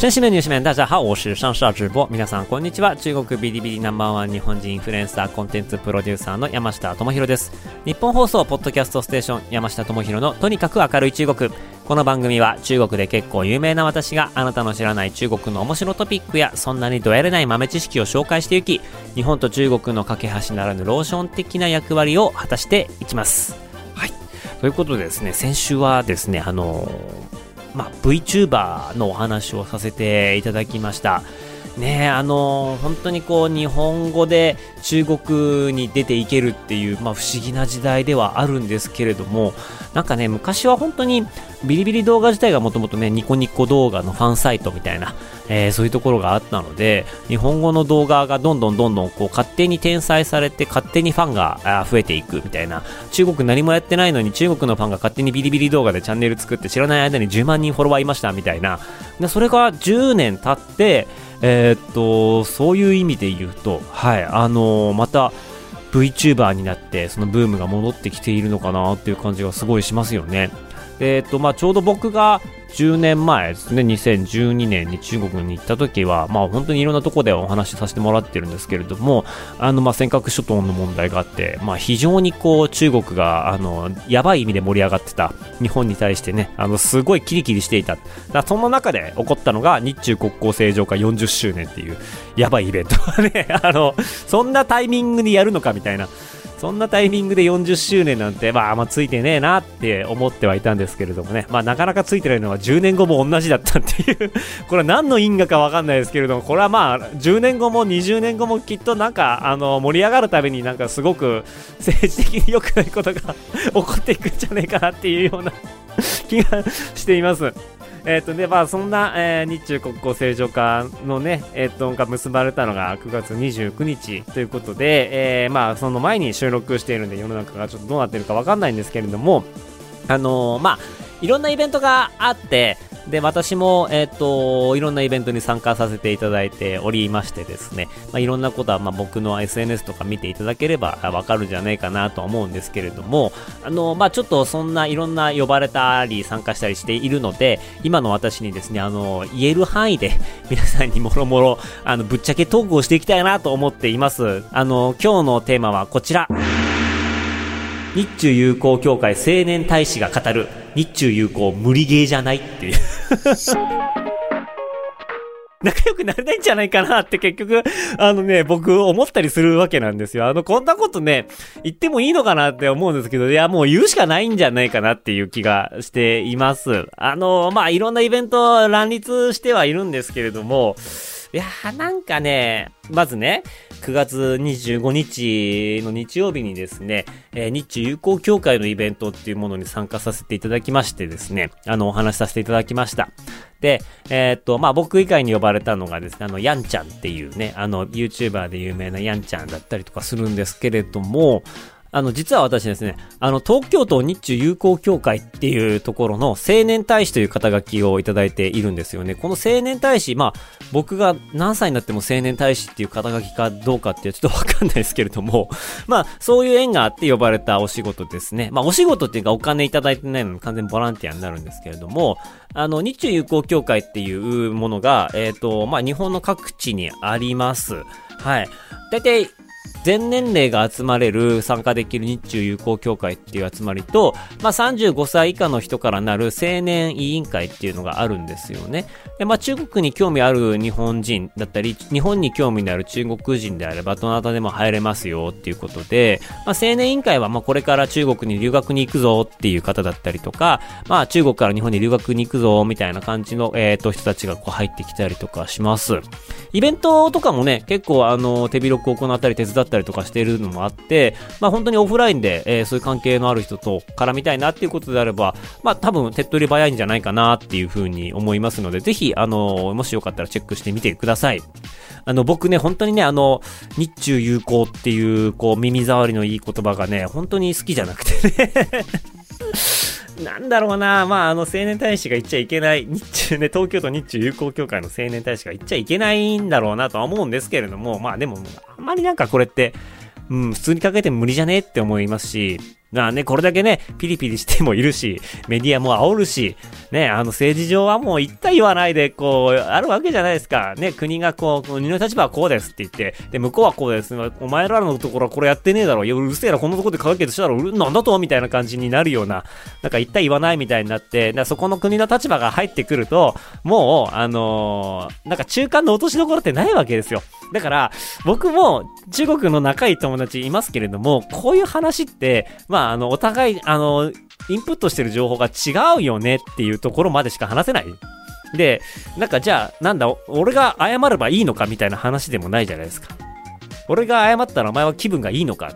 中国。先生们、女士们，大家好，我是上下直播。皆さんこんにちは。中国ビリビリナンバーワン日本人インフルエンサーコンテンツプロデューサーの山下智博です。日本放送ポッドキャストステーション山下智博のとにかく明るい中国。この番組は中国で結構有名な私があなたの知らない中国の面白トピックやそんなにどやれない豆知識を紹介していき、日本と中国の架け橋ならぬローション的な役割を果たしていきます。はい。ということでですね、先週はですね、あのまあ、VTuber のお話をさせていただきました。ねあの本当にこう日本語で中国に出ていけるっていう、まあ、不思議な時代ではあるんですけれどもなんかね昔は本当にビリビリ動画自体がもともとねニコニコ動画のファンサイトみたいな、えー、そういうところがあったので日本語の動画がどんどんどんどんこう勝手に転載されて勝手にファンが増えていくみたいな中国何もやってないのに中国のファンが勝手にビリビリ動画でチャンネル作って知らない間に10万人フォロワーいましたみたいな。でそれが10年経ってえー、っと、そういう意味で言うと、はい、あのー、また、VTuber になって、そのブームが戻ってきているのかなっていう感じがすごいしますよね。えっ、と、まあ、ちょうど僕が10年前ですね、2012年に中国に行った時は、まあ本当にいろんなとこでお話しさせてもらってるんですけれども、あの、まあ尖閣諸島の問題があって、まあ非常にこう中国が、あの、やばい意味で盛り上がってた日本に対してね、あの、すごいキリキリしていた。だその中で起こったのが日中国交正常化40周年っていうやばいイベントね、あの、そんなタイミングにやるのかみたいな。そんなタイミングで40周年なんて、まあ、あんまあ、ついてねえなって思ってはいたんですけれどもね、まあ、なかなかついてないのは10年後も同じだったっていう これは何の因果かわかんないですけれども、これはまあ、10年後も20年後もきっとなんか、あの、盛り上がるためになんかすごく政治的に良くないことが 起こっていくんじゃないかなっていうような 気がしています。えっ、ー、とね、まあ、そんな、えー、日中国交正常化のね、えっ、ー、と、が結ばれたのが9月29日ということで、えー、まあ、その前に収録しているんで、世の中がちょっとどうなってるかわかんないんですけれども、あの、まあ、いろんなイベントがあって、で、私も、えっ、ー、と、いろんなイベントに参加させていただいておりましてですね、まあ、いろんなことは、まあ、僕の SNS とか見ていただければわかるんじゃないかなとは思うんですけれども、あの、まあ、ちょっとそんないろんな呼ばれたり参加したりしているので、今の私にですね、あの、言える範囲で皆さんにもろもろ、あの、ぶっちゃけトークをしていきたいなと思っています。あの、今日のテーマはこちら。日中友好協会青年大使が語る日中友好無理ゲーじゃないっていう 仲良くなれないんじゃないかなって結局、あのね、僕思ったりするわけなんですよ。あの、こんなことね、言ってもいいのかなって思うんですけど、いや、もう言うしかないんじゃないかなっていう気がしています。あの、まあ、いろんなイベント乱立してはいるんですけれども、いやーなんかね、まずね、9月25日の日曜日にですね、えー、日中友好協会のイベントっていうものに参加させていただきましてですね、あの、お話しさせていただきました。で、えー、っと、まあ、僕以外に呼ばれたのがですね、あの、ヤンちゃんっていうね、あの、YouTuber で有名なヤンちゃんだったりとかするんですけれども、あの、実は私ですね、あの、東京都日中友好協会っていうところの青年大使という肩書きをいただいているんですよね。この青年大使、まあ、僕が何歳になっても青年大使っていう肩書きかどうかってちょっとわかんないですけれども、まあ、そういう縁があって呼ばれたお仕事ですね。まあ、お仕事っていうかお金いただいてないのに完全ボランティアになるんですけれども、あの、日中友好協会っていうものが、えっ、ー、と、まあ、日本の各地にあります。はい。だいたい全年齢が集まれる参加できる日中友好協会っていう集まりと、まあ、35歳以下の人からなる青年委員会っていうのがあるんですよね。で、まあ、中国に興味ある日本人だったり、日本に興味のある中国人であれば、どなたでも入れますよっていうことで、まあ、青年委員会は、まあ、これから中国に留学に行くぞっていう方だったりとか、まあ、中国から日本に留学に行くぞみたいな感じの、え、ー、と、人たちがこう入ってきたりとかします。イベントとかもね、結構あの、手広く行ったり手伝ってたりとかしているのもあって、まあ本当にオフラインで、えー、そういう関係のある人と絡みたいなっていうことであれば、まあ多分手っ取り早いんじゃないかなっていうふうに思いますので、ぜひ、あの、もしよかったらチェックしてみてください。あの、僕ね、本当にね、あの、日中友好っていう、こう、耳障りのいい言葉がね、本当に好きじゃなくてねなんだろうな、まあ、あの、青年大使が言っちゃいけない、日中ね、東京都日中友好協会の青年大使が言っちゃいけないんだろうなとは思うんですけれども、まあでも、あんまりなんかこれって、うん、普通にかけて無理じゃねって思いますし、まあね、これだけね、ピリピリしてもいるし、メディアも煽るし、ね、あの政治上はもう言った言わないで、こう、あるわけじゃないですか。ね、国がこう、国の立場はこうですって言って、で、向こうはこうです。お前らのところはこれやってねえだろ。いや、うるせえな、こんなとこで解決したら、なんだと？みたいな感じになるような、なんか言った言わないみたいになって、そこの国の立場が入ってくると、もう、あのー、なんか中間の落としどころってないわけですよ。だから、僕も中国の仲いい友達いますけれども、こういう話って、まあ、あの、お互い、あの、インプットしてる情報が違うよねっていうところまでしか話せない。で、なんかじゃあ、なんだ、俺が謝ればいいのかみたいな話でもないじゃないですか。俺が謝ったらお前は気分がいいのか。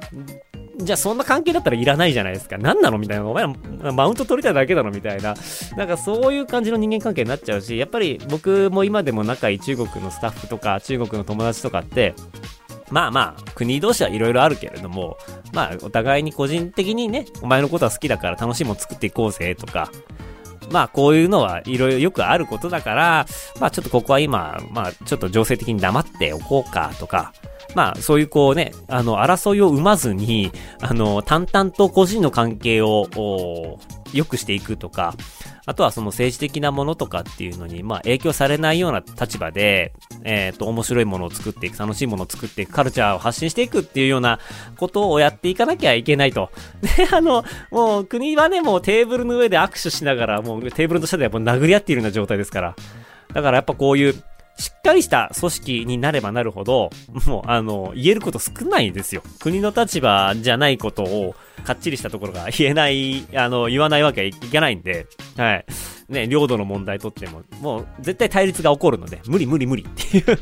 じゃあそんな関係だったらいらないじゃないですか。何なのみたいな。お前らマウント取りたいだけだろみたいな。なんかそういう感じの人間関係になっちゃうし、やっぱり僕も今でも仲いい中国のスタッフとか中国の友達とかって、まあまあ、国同士はいろいろあるけれども、まあ、お互いに個人的にね、お前のことは好きだから楽しいもん作っていこうぜとか、まあ、こういうのはいろいろよくあることだから、まあ、ちょっとここは今、まあ、ちょっと情勢的に黙っておこうかとか、まあ、そういうこうね、あの、争いを生まずに、あの、淡々と個人の関係を、良くしていくとか、あとはその政治的なものとかっていうのに、まあ影響されないような立場で、えっ、ー、と、面白いものを作っていく、楽しいものを作っていく、カルチャーを発信していくっていうようなことをやっていかなきゃいけないと。で、あの、もう国はね、もうテーブルの上で握手しながら、もうテーブルの下ではもう殴り合っているような状態ですから。だからやっぱこういう、しっかりした組織になればなるほど、もう、あの、言えること少ないですよ。国の立場じゃないことを、かっちりしたところが言えない、あの、言わないわけはいけないんで、はい。ね、領土の問題とっても、もう、絶対対立が起こるので、無理無理無理っていう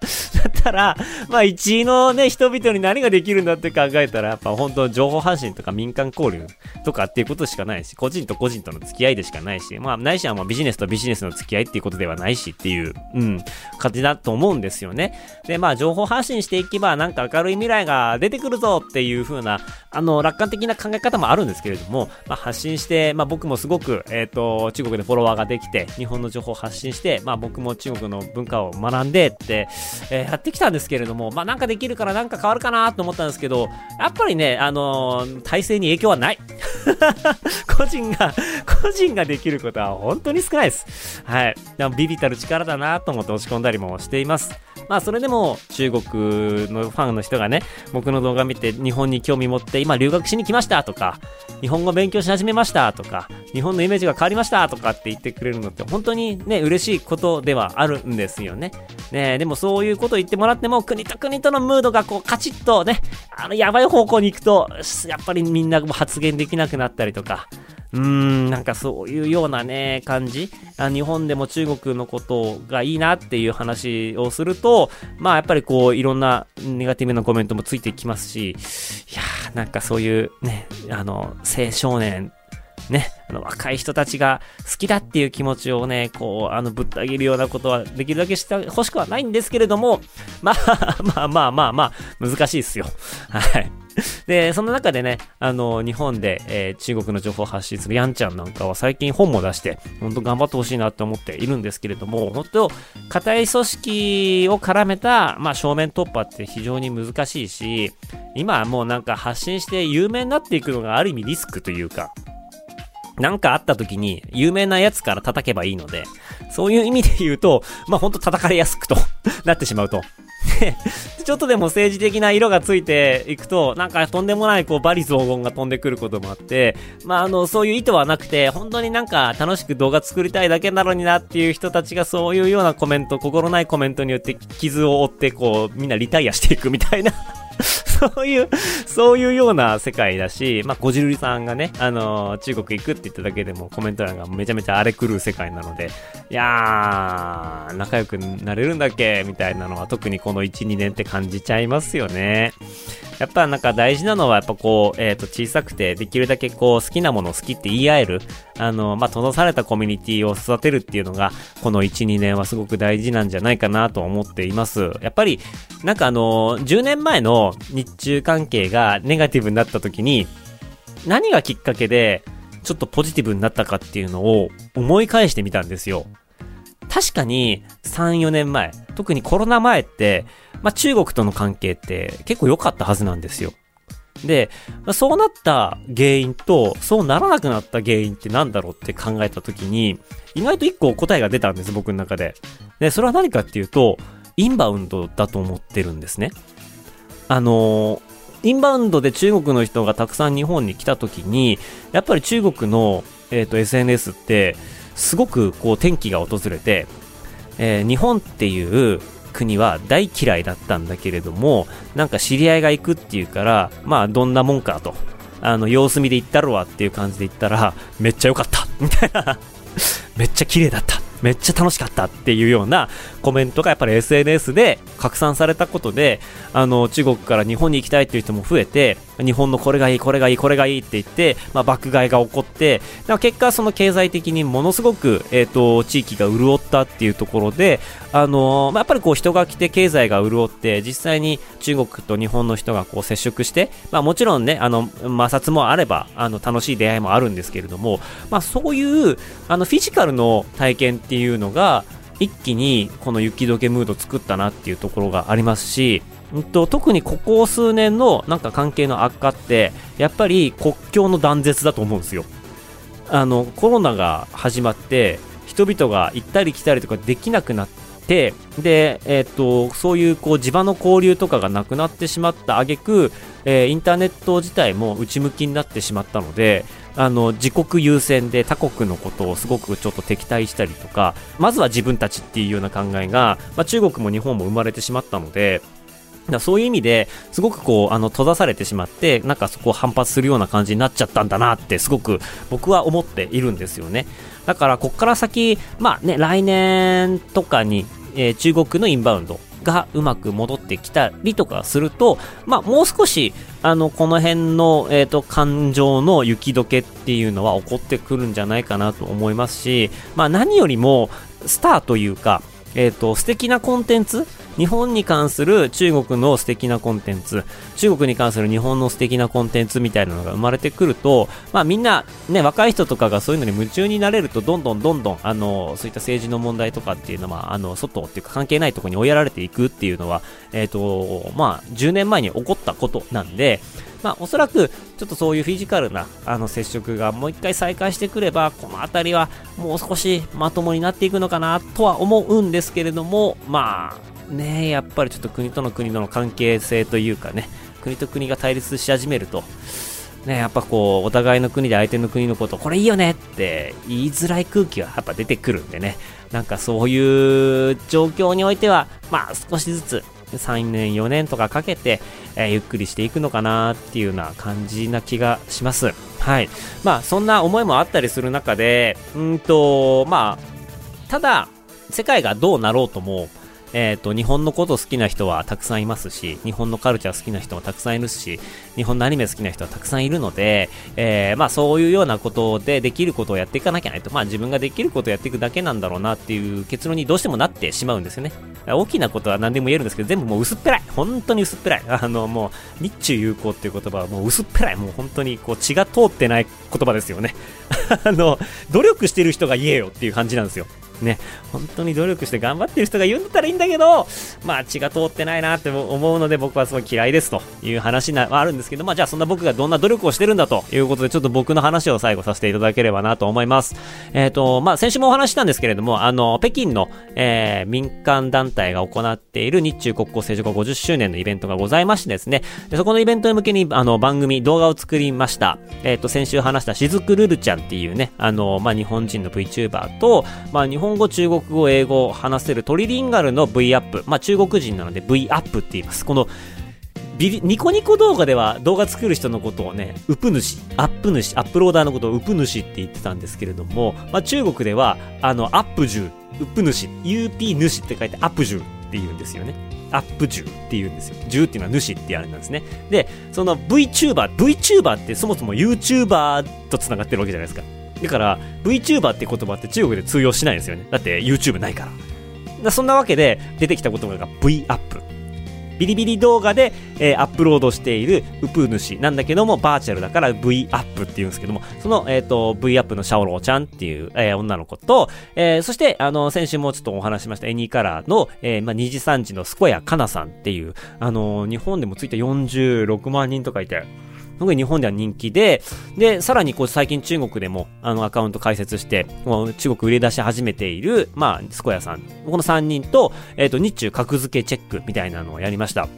だったら、まあ一位のね、人々に何ができるんだって考えたら、やっぱ本当情報発信とか民間交流とかっていうことしかないし、個人と個人との付き合いでしかないし、まあないしはまあビジネスとビジネスの付き合いっていうことではないしっていう、うん、感じだと思うんですよね。で、まあ情報発信していけばなんか明るい未来が出てくるぞっていう風な、あの、楽観的な考え方もあるんですけれども、まあ発信して、まあ僕もすごく、えっ、ー、と、中国でフォロワーができて、日本の情報を発信して、まあ僕も中国の文化を学んでって、えー、やってきたんですけれども、まあなんかできるからなんか変わるかなと思ったんですけど、やっぱりね、あのー、体制に影響はない。個人が、個人ができることは本当に少ないです。はい。でもビビたる力だなと思って押し込んだりもしています。まあそれでも中国のファンの人がね、僕の動画見て日本に興味持って今留学しに来ましたとか、日本語勉強し始めましたとか、日本のイメージが変わりましたとかって言ってくれるのって本当にね、嬉しいことではあるんですよね。ねでもそうういうことを言ってもらっても国と国とのムードがこうカチッとね、あのやばい方向に行くと、やっぱりみんなも発言できなくなったりとか、うーん、なんかそういうようなね、感じ。あ日本でも中国のことがいいなっていう話をすると、まあやっぱりこう、いろんなネガティブなコメントもついてきますし、いやー、なんかそういうね、あの、青少年ね、あの若い人たちが好きだっていう気持ちをね、こう、あの、ぶった切るようなことはできるだけしてほしくはないんですけれども、まあ、まあまあまあまあ、難しいですよ。はい。で、その中でね、あの、日本で、えー、中国の情報を発信するヤンちゃんなんかは最近本も出して、本当頑張ってほしいなって思っているんですけれども、本当、硬い組織を絡めた、まあ、正面突破って非常に難しいし、今はもうなんか発信して有名になっていくのがある意味リスクというか、なんかあった時に有名なやつから叩けばいいので、そういう意味で言うと、まあ、ほんと叩かれやすくと なってしまうと。ちょっとでも政治的な色がついていくと、なんかとんでもないこうバリ雑言が飛んでくることもあって、まああの、そういう意図はなくて、本当になんか楽しく動画作りたいだけなのになっていう人たちがそういうようなコメント、心ないコメントによって傷を負ってこう、みんなリタイアしていくみたいな そういう、そういうような世界だし、まあ、こじるりさんがね、あのー、中国行くって言っただけでもコメント欄がめちゃめちゃ荒れ狂う世界なので、いやー、仲良くなれるんだっけ？みたいなのは特にこの1、2年って感じちゃいますよね。やっぱなんか大事なのはやっぱこう、えっ、ー、と小さくてできるだけこう好きなものを好きって言い合える、あの、まあ、閉ざされたコミュニティを育てるっていうのが、この1、2年はすごく大事なんじゃないかなと思っています。やっぱり、なんかあの、10年前の日中関係がネガティブになった時に、何がきっかけで、ちょっとポジティブになったかっていうのを思い返してみたんですよ。確かに3、4年前、特にコロナ前って、まあ、中国との関係って結構良かったはずなんですよ。で、そうなった原因と、そうならなくなった原因って何だろうって考えたときに、意外と一個答えが出たんです、僕の中で。で、それは何かっていうと、インバウンドだと思ってるんですね。あのインバウンドで中国の人がたくさん日本に来た時に、やっぱり中国の、えっ、ー、と、SNS って、すごくこう天気が訪れて、えー、日本っていう国は大嫌いだったんだけれども、なんか知り合いが行くっていうから、まあどんなもんかと、あの、様子見で行ったろわっていう感じで行ったら、めっちゃ良かった。みたいな。めっちゃ綺麗だった。めっちゃ楽しかったっていうようなコメントがやっぱり SNS で拡散されたことで、あの、中国から日本に行きたいっていう人も増えて、日本のこれがいい、これがいい、これがいいって言って、まあ、爆買いが起こって、結果その経済的にものすごく、えっ、ー、と、地域が潤ったっていうところで、あのまあ、やっぱりこう人が来て経済が潤って、実際に中国と日本の人がこう接触して、まあ、もちろんね、あの、摩擦もあれば、あの、楽しい出会いもあるんですけれども、まあ、そういう、あの、フィジカルの体験ってっていうのが、一気にこの雪解けムード作ったなっていうところがありますし、うんと、特にここ数年のなんか関係の悪化って、やっぱり国境の断絶だと思うんですよ。あの、コロナが始まって、人々が行ったり来たりとかできなくなって、で、えっ、と、そういうこう地場の交流とかがなくなってしまった挙句、えー、インターネット自体も内向きになってしまったので、あの、自国優先で他国のことをすごくちょっと敵対したりとか、まずは自分たちっていうような考えが、まあ、中国も日本も生まれてしまったので、だそういう意味ですごくこう、あの、閉ざされてしまって、なんかそこを反発するような感じになっちゃったんだなってすごく僕は思っているんですよね。だから、こっから先、まあね、来年とかに、えー、中国のインバウンドがうまく戻ってきたりとかすると、まあ、もう少し、あの、この辺の、えっ、ー、と、感情の雪解けっていうのは起こってくるんじゃないかなと思いますし、まあ、何よりも、スターというか、えっ、ー、と、素敵なコンテンツ日本に関する中国の素敵なコンテンツ、中国に関する日本の素敵なコンテンツみたいなのが生まれてくると、まあみんな、ね、若い人とかがそういうのに夢中になれると、どんどんどんどん、あの、そういった政治の問題とかっていうのは、あの、外っていうか関係ないところに追いやられていくっていうのは、えっ、ー、と、まあ、10年前に起こったことなんで、まあ、おそらく、ちょっとそういうフィジカルな、あの、接触がもう一回再開してくれば、この辺りはもう少しまともになっていくのかな、とは思うんですけれども、まあ、ねやっぱりちょっと国との国との関係性というかね、国と国が対立し始めると、ね、やっぱこう、お互いの国で相手の国のこと、これいいよねって言いづらい空気はやっぱ出てくるんでね、なんかそういう状況においては、まあ少しずつ、3年、4年とかかけて、えー、ゆっくりしていくのかなっていうような感じな気がします。はい。まあ、そんな思いもあったりする中で、うんと、まあ、ただ、世界がどうなろうとも、えっ、ー、と、日本のこと好きな人はたくさんいますし、日本のカルチャー好きな人もたくさんいるし、日本のアニメ好きな人はたくさんいるので、えー、まあそういうようなことでできることをやっていかなきゃないと、まあ自分ができることをやっていくだけなんだろうなっていう結論にどうしてもなってしまうんですよね。大きなことは何でも言えるんですけど、全部もう薄っぺらい。本当に薄っぺらい。あの、もう、日中友好っていう言葉はもう薄っぺらい。もう本当にこう血が通ってない言葉ですよね。あの、努力してる人が言えよっていう感じなんですよ。ね、本当に努力して頑張ってる人が言うんだったらいいんだけど、まあ血が通ってないなって思うので僕はすごい嫌いですという話はあるんですけど、まあじゃあそんな僕がどんな努力をしてるんだということでちょっと僕の話を最後させていただければなと思います。えっ、ー、と、まあ先週もお話したんですけれども、あの、北京の、えー、民間団体が行っている日中国交正常化50周年のイベントがございましてですね、でそこのイベントに向けにあの番組、動画を作りました。えっ、ー、と、先週話したしずくるるちゃんっていうね、あの、まあ日本人の VTuber と、まあ日本語、中国語、英語を話せるトリリンガルの V アップ。まあ中国人なので V アップって言います。このビニコニコ動画では動画作る人のことをね、ウプ主、アップ主、アップローダーのことをウプ主って言ってたんですけれども、まあ中国では、あの、アップジュ、ウプ主、UP 主って書いてアップジュって言うんですよね。アップジュって言うんですよ。ジュっていうのは主ってあれなんですね。で、その VTuber、VTuber ってそもそも YouTuber と繋がってるわけじゃないですか。だから VTuber って言葉って中国で通用しないんですよね。だって YouTube ないから。だそんなわけで出てきた言葉が V アップ。ビリビリ動画で、えー、アップロードしているウプ主なんだけども、バーチャルだから V アップっていうんですけども、その、えっ、ー、と、V アップのシャオローちゃんっていう、えー、女の子と、えー、そして、あの、先週もちょっとお話しましたエニーカラーの、えー、まあ、にじさんじの健屋花那さんっていう、あの、日本でもついて46万人とかいて、特に日本では人気で、で、さらにこう最近中国でもあのアカウント開設して、中国売り出し始めている、まあ、スコヤさん。この3人と、えっ、ー、と、日中格付けチェックみたいなのをやりました。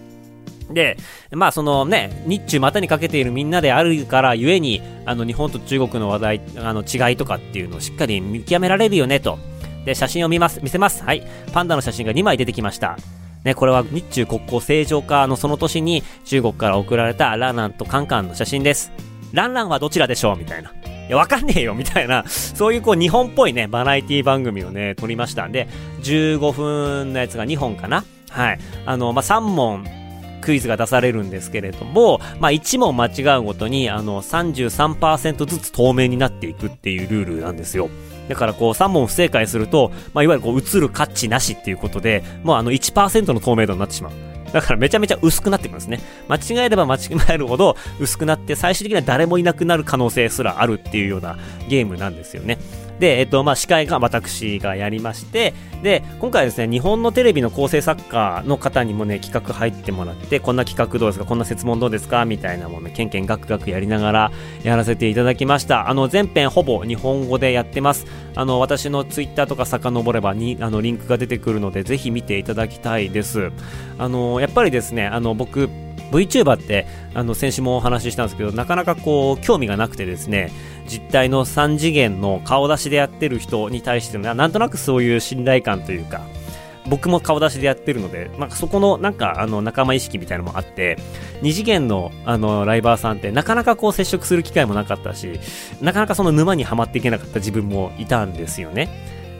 で、まあそのね、日中股にかけているみんなであるからゆえに、あの日本と中国の話題、あの違いとかっていうのをしっかり見極められるよねと。で、写真を見ます、見せます。はい。パンダの写真が2枚出てきました。ね、これは日中国交正常化のその年に中国から送られたランランとカンカンの写真です。ランランはどちらでしょう？みたいな。いや、わかんねえよみたいな、そういうこう日本っぽいね、バラエティ番組をね、撮りましたんで、15分のやつが2本かなはい。あの、まあ、3問、クイズが出されるんですけれども、まあ、1問間違うごとに、あの、33%ずつ透明になっていくっていうルールなんですよ。だからこう3問不正解すると、まあ、いわゆるこう映る価値なしっていうことで、もうあの1%の透明度になってしまう。だからめちゃめちゃ薄くなってくるんですね。間違えれば間違えるほど薄くなって最終的には誰もいなくなる可能性すらあるっていうようなゲームなんですよね。で、えっと、まあ、司会が私がやりまして、で、今回ですね、日本のテレビの構成作家の方にもね、企画入ってもらって、こんな企画どうですかこんな説問どうですかみたいなもの、ね、けんけんがくがくやりながらやらせていただきました。あの、全編ほぼ日本語でやってます。あの、私のツイッターとか遡ればに、あの、リンクが出てくるので、ぜひ見ていただきたいです。あの、やっぱりですね、あの、僕、VTuber ってあの先週もお話ししたんですけどなかなかこう興味がなくてですね実態の3次元の顔出しでやってる人に対してのなんとなくそういう信頼感というか僕も顔出しでやってるので、まあ、そこのなんかあの仲間意識みたいなのもあって、2次元のあのライバーさんってなかなかこう接触する機会もなかったし、なかなかその沼にはまっていけなかった自分もいたんですよね。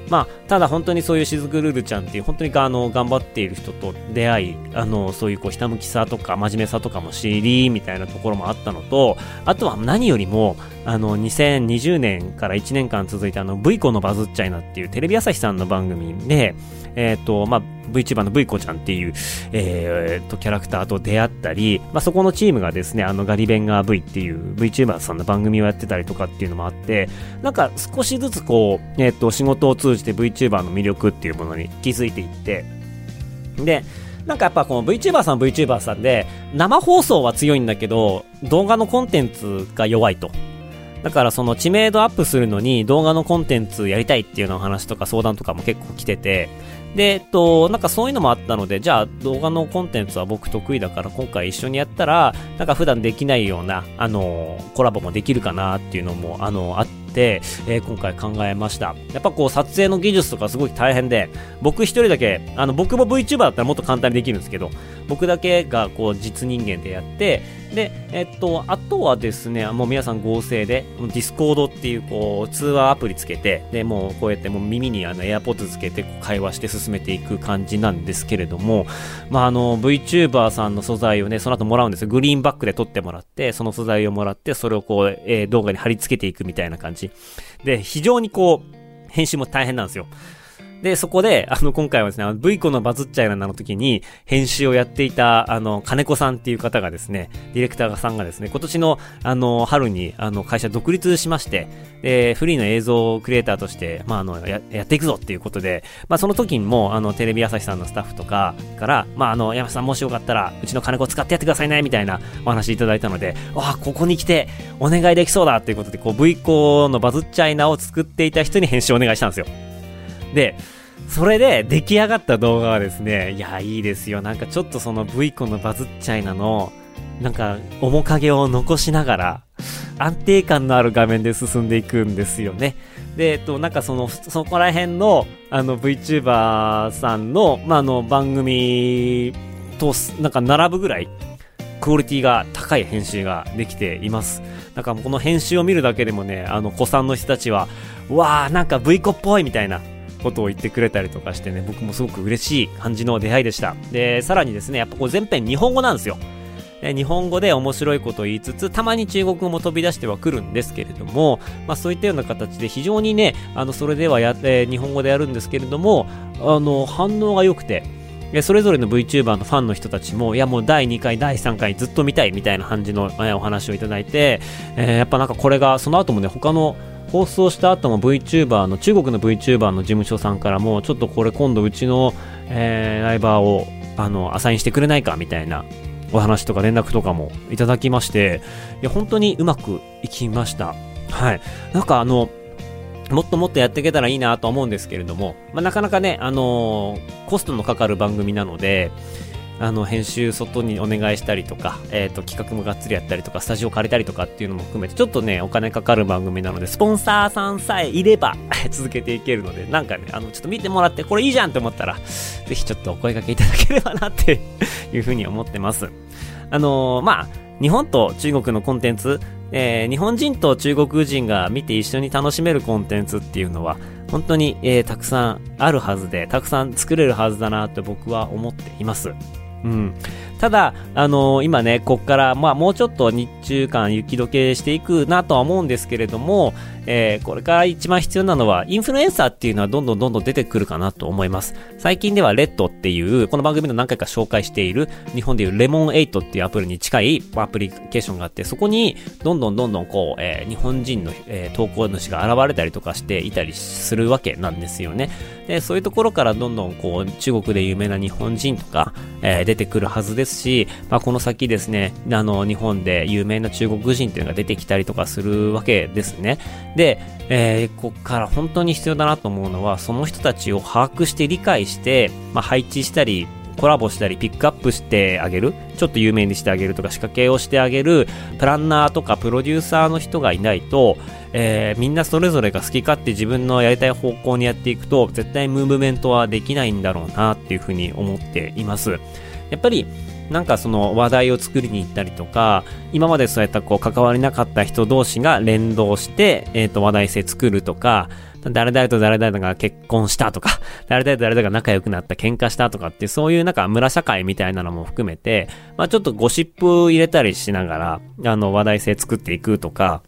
まあ、ただ本当にそういうしずくルルちゃんっていう本当にあの頑張っている人と出会い、あのそういうこうひたむきさとか真面目さとかも知りみたいなところもあったのと、あとは何よりも、あの2020年から1年間続いたあの V 子のバズっちゃいなっていうテレビ朝日さんの番組で、えっ、ー、と、まあ、VTuber の V 子ちゃんっていう、えー、と、キャラクターと出会ったり、まあ、そこのチームがですね、あの、ガリベンガー V っていう VTuber さんの番組をやってたりとかっていうのもあって、なんか少しずつこう、えっ、ー、と、仕事を通じて VTuber の魅力っていうものに気づいていって、で、なんかやっぱこの VTuber さん VTuber さんで、生放送は強いんだけど、動画のコンテンツが弱いと。だからその知名度アップするのに動画のコンテンツやりたいっていうような話とか相談とかも結構来てて、で、えっと、なんかそういうのもあったので、じゃあ動画のコンテンツは僕得意だから今回一緒にやったら、なんか普段できないような、あの、コラボもできるかなっていうのも、あの、あって、えー、今回考えました。やっぱこう撮影の技術とかすごい大変で、僕一人だけ、あの、僕も VTuber だったらもっと簡単にできるんですけど、僕だけがこう実人間でやって、で、えっと、あとはですね、もう皆さん合成で、ディスコードっていうこう、通話アプリつけて、で、もうこうやってもう耳にあの、エアポッドつけて会話して進めていく感じなんですけれども、まあ、あの、VTuber さんの素材をね、その後もらうんですよ。グリーンバックで撮ってもらって、その素材をもらって、それをこう、えー、動画に貼り付けていくみたいな感じ。で、非常にこう、編集も大変なんですよ。で、そこで、あの、今回はですね、V 子のバズっちゃいなの時に、編集をやっていた、あの、金子さんっていう方がですね、ディレクターさんがですね、今年の、あの、春に、あの、会社独立しまして、で、フリーの映像クリエイターとして、まあ、あの、や、やっていくぞっていうことで、まあ、その時にも、あの、テレビ朝日さんのスタッフとかから、まあ、あの、山さんもしよかったら、うちの金子使ってやってくださいね、みたいなお話いただいたので、わあ、ここに来て、お願いできそうだっていうことで、こう、V 子のバズっちゃいなを作っていた人に編集をお願いしたんですよ。で、それで出来上がった動画はですね、いや、いいですよ。なんかちょっとその V コのバズっちゃいなの、なんか面影を残しながら、安定感のある画面で進んでいくんですよね。で、えっと、なんかその、そこら辺の、あの VTuber さんの、まあ、あの番組と、なんか並ぶぐらい、クオリティが高い編集ができています。なんかこの編集を見るだけでもね、あの、子さんの人たちは、わー、なんか V コっぽいみたいな、ことを言ってくれたりとかしてね、僕もすごく嬉しい感じの出会いでした。で、さらにですね、やっぱこう全編日本語なんですよ。日本語で面白いことを言いつつ、たまに中国語も飛び出してはくるんですけれども、まあそういったような形で非常にね、あの、それではや、えー、日本語でやるんですけれども、あの、反応が良くて、それぞれの VTuber のファンの人たちも、いやもう第2回、第3回ずっと見たいみたいな感じの、えーお話をいただいて、えーやっぱなんかこれが、その後もね、他の放送した後も VTuber の、中国の VTuber の事務所さんからも、ちょっとこれ今度うちの、えーライバーを、あの、アサインしてくれないかみたいなお話とか連絡とかもいただきまして、いや、本当にうまくいきました。はい。なんかあの、もっともっとやっていけたらいいなと思うんですけれども、まあ、なかなかね、あのーコストのかかる番組なので、あの、編集外にお願いしたりとか、えっ、と、企画もがっつりやったりとか、スタジオ借りたりとかっていうのも含めて、ちょっとね、お金かかる番組なので、スポンサーさんさえいれば、続けていけるので、なんかね、あの、ちょっと見てもらって、これいいじゃんって思ったら、ぜひちょっとお声掛けいただければなって いうふうに思ってます。あのーまあ、日本と中国のコンテンツ、えー日本人と中国人が見て一緒に楽しめるコンテンツっていうのは、本当に、えーたくさんあるはずで、たくさん作れるはずだなって僕は思っています。うん。ただ、あのー今ね、ここから、まあ、もうちょっと日中間雪解けしていくなとは思うんですけれども、えーこれから一番必要なのは、インフルエンサーっていうのはどんどんどんどん出てくるかなと思います。最近ではレッドっていう、この番組の何回か紹介している、日本でいうレモン8っていうアプリに近いアプリケーションがあって、そこに、どんどんどんどんこう、えー日本人の、えー投稿主が現れたりとかしていたりするわけなんですよね。で、そういうところからどんどんこう、中国で有名な日本人とか、えー出てくるはずですし、まあ、この先ですね、あの、日本で有名な中国人っていうのが出てきたりとかするわけですね。で、えーここから本当に必要だなと思うのは、その人たちを把握して理解して、まあ、配置したり、コラボしたり、ピックアップしてあげる、ちょっと有名にしてあげるとか、仕掛けをしてあげる、プランナーとかプロデューサーの人がいないと、えーみんなそれぞれが好き勝手自分のやりたい方向にやっていくと、絶対ムーブメントはできないんだろうなっていうふうに思っています。やっぱり、なんかその話題を作りに行ったりとか、今までそうやったこう関わりなかった人同士が連動して、えっ、と話題性作るとか、誰々と誰々が結婚したとか、誰々と誰々が仲良くなった喧嘩したとかって、そういうなんか村社会みたいなのも含めて、まあちょっとゴシップ入れたりしながら、あの話題性作っていくとか、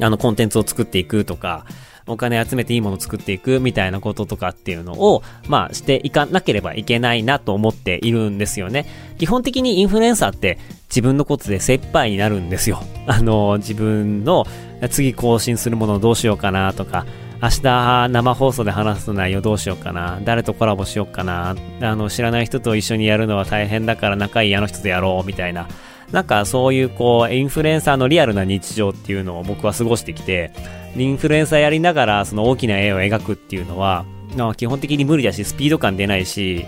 あのコンテンツを作っていくとか、お金集めていいものを作っていくみたいなこととかっていうのを、まあしていかなければいけないなと思っているんですよね。基本的にインフルエンサーって自分のことで精一杯になるんですよ。あの、自分の次更新するものをどうしようかなとか、明日生放送で話す内容どうしようかな誰とコラボしようかなあの、知らない人と一緒にやるのは大変だから仲いいあの人とやろうみたいな。なんかそういうこう、インフルエンサーのリアルな日常っていうのを僕は過ごしてきて、インフルエンサーやりながらその大きな絵を描くっていうのは、基本的に無理だし、スピード感出ないし、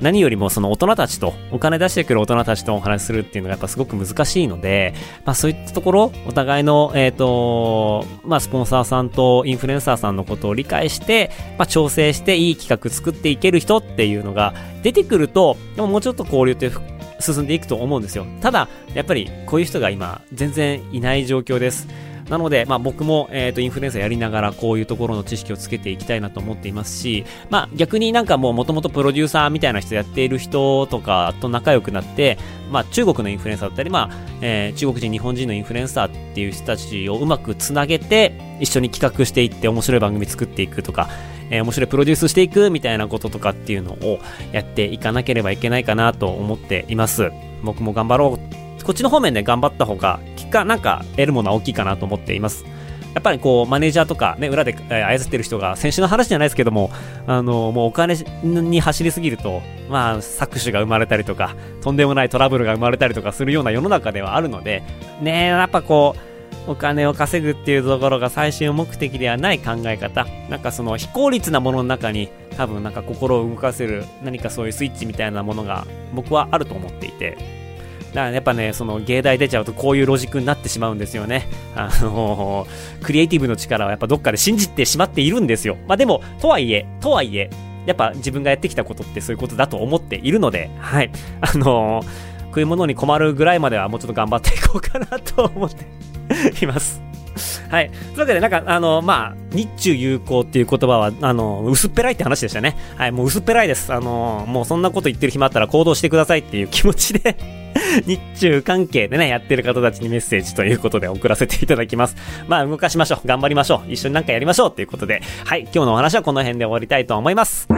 何よりもその大人たちと、お金出してくる大人たちとお話しするっていうのがやっぱすごく難しいので、まあそういったところ、お互いの、えっ、と、まあスポンサーさんとインフルエンサーさんのことを理解して、まあ調整していい企画作っていける人っていうのが出てくると、でももうちょっと交流って進んでいくと思うんですよ。ただ、やっぱりこういう人が今全然いない状況です。なので、まあ僕も、えっ、と、インフルエンサーやりながらこういうところの知識をつけていきたいなと思っていますし、まあ逆になんかもう元々プロデューサーみたいな人やっている人とかと仲良くなって、まあ中国のインフルエンサーだったり、まあ、えー中国人、日本人のインフルエンサーっていう人たちをうまくつなげて、一緒に企画していって面白い番組作っていくとか、えー面白いプロデュースしていくみたいなこととかっていうのをやっていかなければいけないかなと思っています。僕も頑張ろう。こっちの方面で頑張った方が、結果なんか得るものは大きいかなと思っています。やっぱりこう、マネージャーとかね、裏でえ操ってる人が、先週の話じゃないですけども、あの、もうお金に走りすぎると、まあ、搾取が生まれたりとか、とんでもないトラブルが生まれたりとかするような世の中ではあるので、ねやっぱこう、お金を稼ぐっていうところが最終目的ではない考え方。なんかその非効率なものの中に多分なんか心を動かせる何かそういうスイッチみたいなものが僕はあると思っていて。だからやっぱね、その芸大出ちゃうとこういうロジックになってしまうんですよね。あのクリエイティブの力はやっぱどっかで信じてしまっているんですよ。まあでも、とはいえ、とはいえ、やっぱ自分がやってきたことってそういうことだと思っているので、はい。あの食い物に困るぐらいまではもうちょっと頑張っていこうかなと思っています。はい。というわけで、なんか、あの、まあ、日中友好っていう言葉は、あの、薄っぺらいって話でしたね。はい、もう薄っぺらいです。あの、もうそんなこと言ってる暇あったら行動してくださいっていう気持ちで、日中関係でね、やってる方たちにメッセージということで送らせていただきます。まあ、動かしましょう。頑張りましょう。一緒になんかやりましょうということで、はい、今日のお話はこの辺で終わりたいと思います。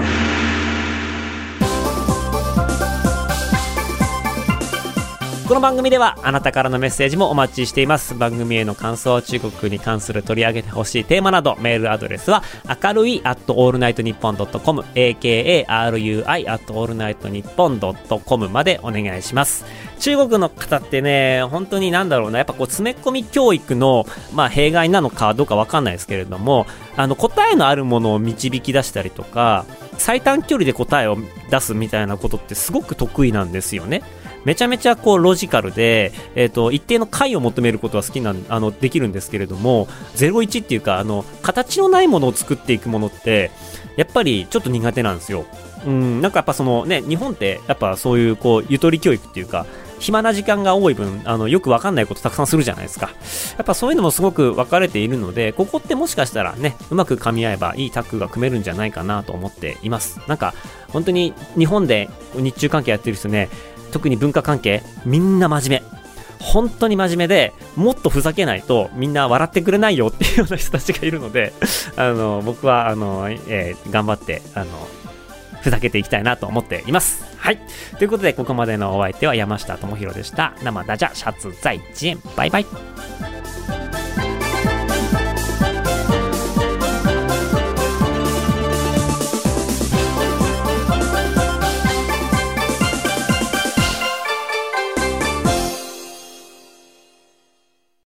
この番組ではあなたからのメッセージもお待ちしています。番組への感想中国に関する取り上げてほしいテーマなどメールアドレスは明るい at allnightnippon.com akarui at allnightnippon.com までお願いします。中国の方ってね本当になんだろうな。やっぱこう詰め込み教育の、まあ、弊害なのかどうかわかんないですけれどもあの答えのあるものを導き出したりとか最短距離で答えを出すみたいなことってすごく得意なんですよね。めちゃめちゃこうロジカルで、えっ、ー、と、一定の解を求めることは好きなん、あの、できるんですけれども、01っていうか、あの、形のないものを作っていくものって、やっぱりちょっと苦手なんですよ。うん、なんかやっぱそのね、日本ってやっぱそういうこう、ゆとり教育っていうか、暇な時間が多い分、あの、よくわかんないことたくさんするじゃないですか。やっぱそういうのもすごく分かれているので、ここってもしかしたらね、うまく噛み合えばいいタッグが組めるんじゃないかなと思っています。なんか、本当に日本で日中関係やってる人ね、特に文化関係、みんな真面目。本当に真面目で、もっとふざけないとみんな笑ってくれないよっていうような人たちがいるので、あの、僕は、あの、えー、頑張って、あの、ふざけていきたいなと思っています。はい。ということで、ここまでのお相手は山下智博でした。生ダジャシャツ在地バイバイ。